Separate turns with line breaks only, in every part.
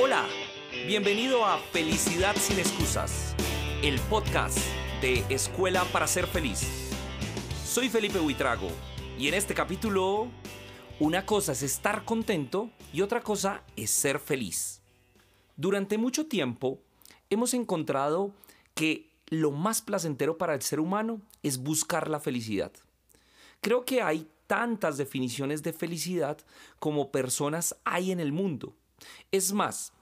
Hola, bienvenido a Felicidad sin excusas, el podcast de Escuela para ser feliz. Soy Felipe Huitrago y en este capítulo una cosa es estar contento y otra cosa es ser feliz. Durante mucho tiempo hemos encontrado que lo más placentero para el ser humano es buscar la felicidad. Creo que hay tantas definiciones de felicidad como personas hay en el mundo. Es más,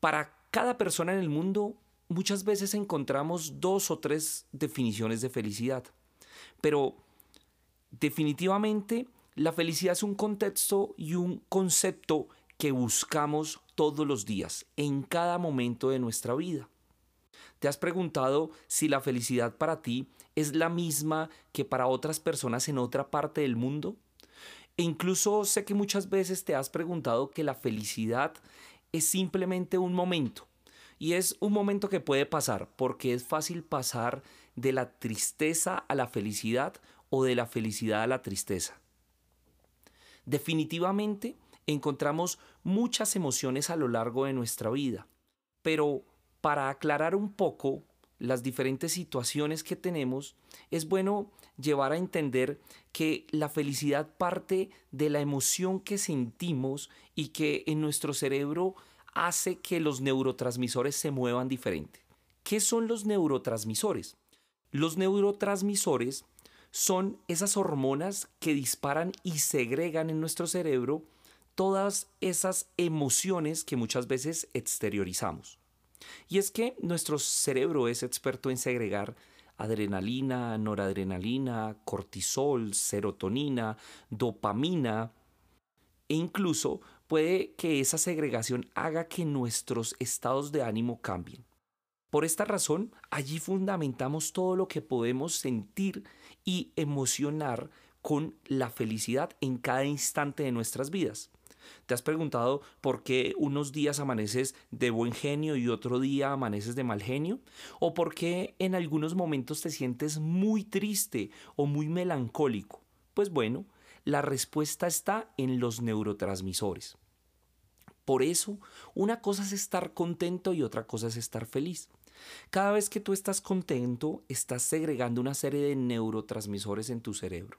para cada persona en el mundo muchas veces encontramos dos o tres definiciones de felicidad. Pero definitivamente la felicidad es un contexto y un concepto que buscamos todos los días, en cada momento de nuestra vida. ¿Te has preguntado si la felicidad para ti es la misma que para otras personas en otra parte del mundo? E incluso sé que muchas veces te has preguntado que la felicidad es simplemente un momento. Y es un momento que puede pasar, porque es fácil pasar de la tristeza a la felicidad o de la felicidad a la tristeza. Definitivamente encontramos muchas emociones a lo largo de nuestra vida, pero para aclarar un poco las diferentes situaciones que tenemos, es bueno llevar a entender que la felicidad parte de la emoción que sentimos y que en nuestro cerebro hace que los neurotransmisores se muevan diferente. ¿Qué son los neurotransmisores? Los neurotransmisores son esas hormonas que disparan y segregan en nuestro cerebro todas esas emociones que muchas veces exteriorizamos. Y es que nuestro cerebro es experto en segregar adrenalina, noradrenalina, cortisol, serotonina, dopamina, e incluso puede que esa segregación haga que nuestros estados de ánimo cambien. Por esta razón, allí fundamentamos todo lo que podemos sentir y emocionar con la felicidad en cada instante de nuestras vidas. ¿Te has preguntado por qué unos días amaneces de buen genio y otro día amaneces de mal genio? ¿O por qué en algunos momentos te sientes muy triste o muy melancólico? Pues bueno, la respuesta está en los neurotransmisores. Por eso, una cosa es estar contento y otra cosa es estar feliz. Cada vez que tú estás contento, estás segregando una serie de neurotransmisores en tu cerebro.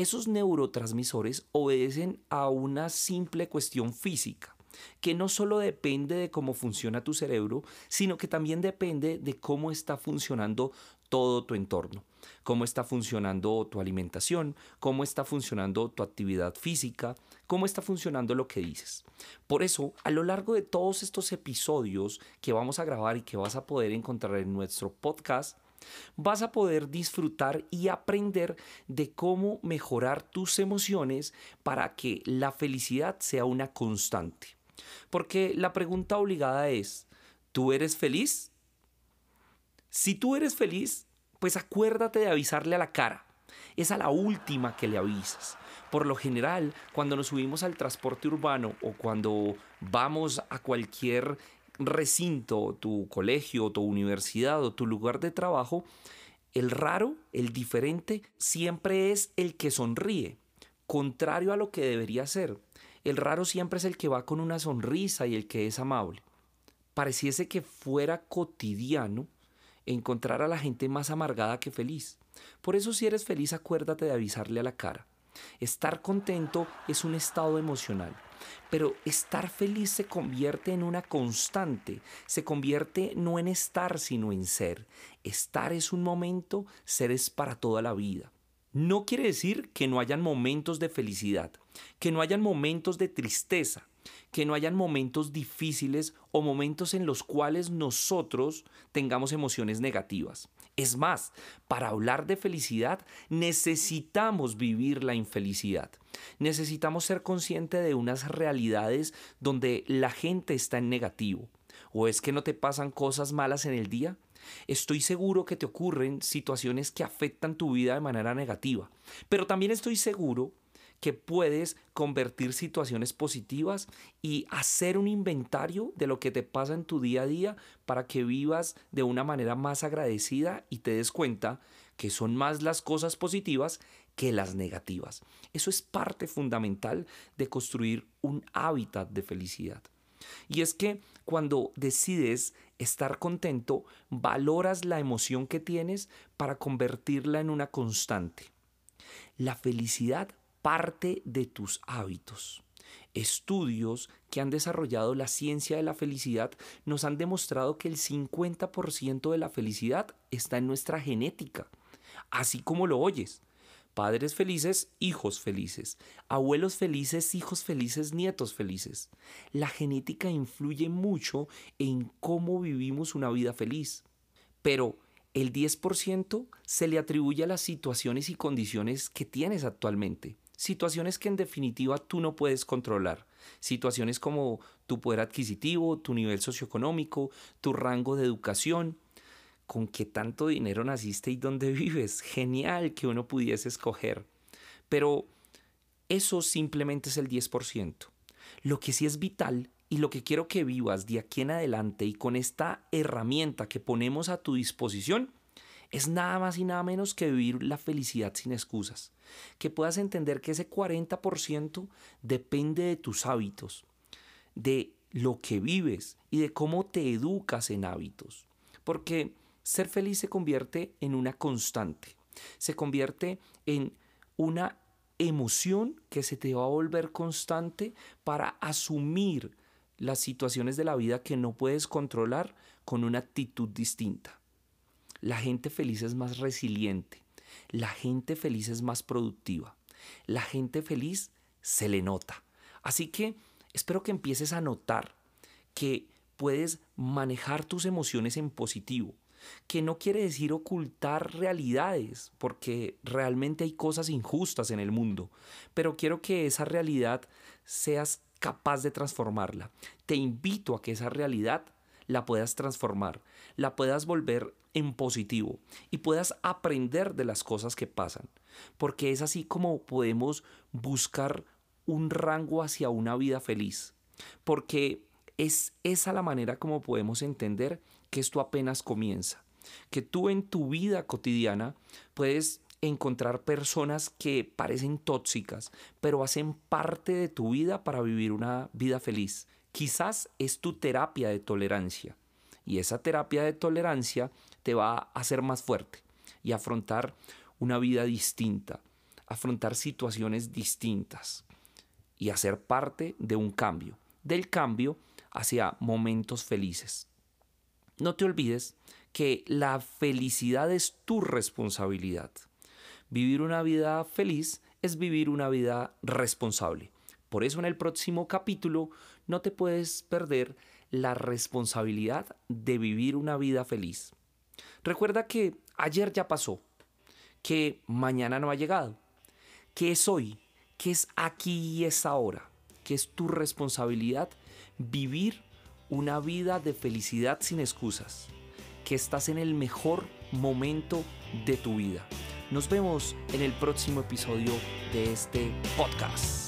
Esos neurotransmisores obedecen a una simple cuestión física que no solo depende de cómo funciona tu cerebro, sino que también depende de cómo está funcionando todo tu entorno, cómo está funcionando tu alimentación, cómo está funcionando tu actividad física, cómo está funcionando lo que dices. Por eso, a lo largo de todos estos episodios que vamos a grabar y que vas a poder encontrar en nuestro podcast, vas a poder disfrutar y aprender de cómo mejorar tus emociones para que la felicidad sea una constante. Porque la pregunta obligada es, ¿tú eres feliz? Si tú eres feliz, pues acuérdate de avisarle a la cara. Es a la última que le avisas. Por lo general, cuando nos subimos al transporte urbano o cuando vamos a cualquier recinto, tu colegio, tu universidad o tu lugar de trabajo, el raro, el diferente, siempre es el que sonríe, contrario a lo que debería ser. El raro siempre es el que va con una sonrisa y el que es amable. Pareciese que fuera cotidiano encontrar a la gente más amargada que feliz. Por eso si eres feliz acuérdate de avisarle a la cara. Estar contento es un estado emocional, pero estar feliz se convierte en una constante, se convierte no en estar sino en ser. Estar es un momento, ser es para toda la vida. No quiere decir que no hayan momentos de felicidad, que no hayan momentos de tristeza, que no hayan momentos difíciles o momentos en los cuales nosotros tengamos emociones negativas. Es más, para hablar de felicidad necesitamos vivir la infelicidad. Necesitamos ser conscientes de unas realidades donde la gente está en negativo. ¿O es que no te pasan cosas malas en el día? Estoy seguro que te ocurren situaciones que afectan tu vida de manera negativa, pero también estoy seguro que puedes convertir situaciones positivas y hacer un inventario de lo que te pasa en tu día a día para que vivas de una manera más agradecida y te des cuenta que son más las cosas positivas que las negativas. Eso es parte fundamental de construir un hábitat de felicidad. Y es que cuando decides estar contento, valoras la emoción que tienes para convertirla en una constante. La felicidad parte de tus hábitos. Estudios que han desarrollado la ciencia de la felicidad nos han demostrado que el 50% de la felicidad está en nuestra genética, así como lo oyes. Padres felices, hijos felices. Abuelos felices, hijos felices, nietos felices. La genética influye mucho en cómo vivimos una vida feliz. Pero el 10% se le atribuye a las situaciones y condiciones que tienes actualmente. Situaciones que en definitiva tú no puedes controlar. Situaciones como tu poder adquisitivo, tu nivel socioeconómico, tu rango de educación, con qué tanto dinero naciste y dónde vives. Genial que uno pudiese escoger. Pero eso simplemente es el 10%. Lo que sí es vital y lo que quiero que vivas de aquí en adelante y con esta herramienta que ponemos a tu disposición es nada más y nada menos que vivir la felicidad sin excusas. Que puedas entender que ese 40% depende de tus hábitos, de lo que vives y de cómo te educas en hábitos. Porque ser feliz se convierte en una constante, se convierte en una emoción que se te va a volver constante para asumir las situaciones de la vida que no puedes controlar con una actitud distinta. La gente feliz es más resiliente, la gente feliz es más productiva, la gente feliz se le nota. Así que espero que empieces a notar que puedes manejar tus emociones en positivo, que no quiere decir ocultar realidades, porque realmente hay cosas injustas en el mundo, pero quiero que esa realidad seas capaz de transformarla. Te invito a que esa realidad la puedas transformar, la puedas volver en positivo y puedas aprender de las cosas que pasan, porque es así como podemos buscar un rango hacia una vida feliz, porque es esa la manera como podemos entender que esto apenas comienza, que tú en tu vida cotidiana puedes encontrar personas que parecen tóxicas, pero hacen parte de tu vida para vivir una vida feliz. Quizás es tu terapia de tolerancia y esa terapia de tolerancia te va a hacer más fuerte y afrontar una vida distinta, afrontar situaciones distintas y hacer parte de un cambio, del cambio hacia momentos felices. No te olvides que la felicidad es tu responsabilidad. Vivir una vida feliz es vivir una vida responsable. Por eso en el próximo capítulo no te puedes perder la responsabilidad de vivir una vida feliz. Recuerda que ayer ya pasó, que mañana no ha llegado, que es hoy, que es aquí y es ahora, que es tu responsabilidad vivir una vida de felicidad sin excusas, que estás en el mejor momento de tu vida. Nos vemos en el próximo episodio de este podcast.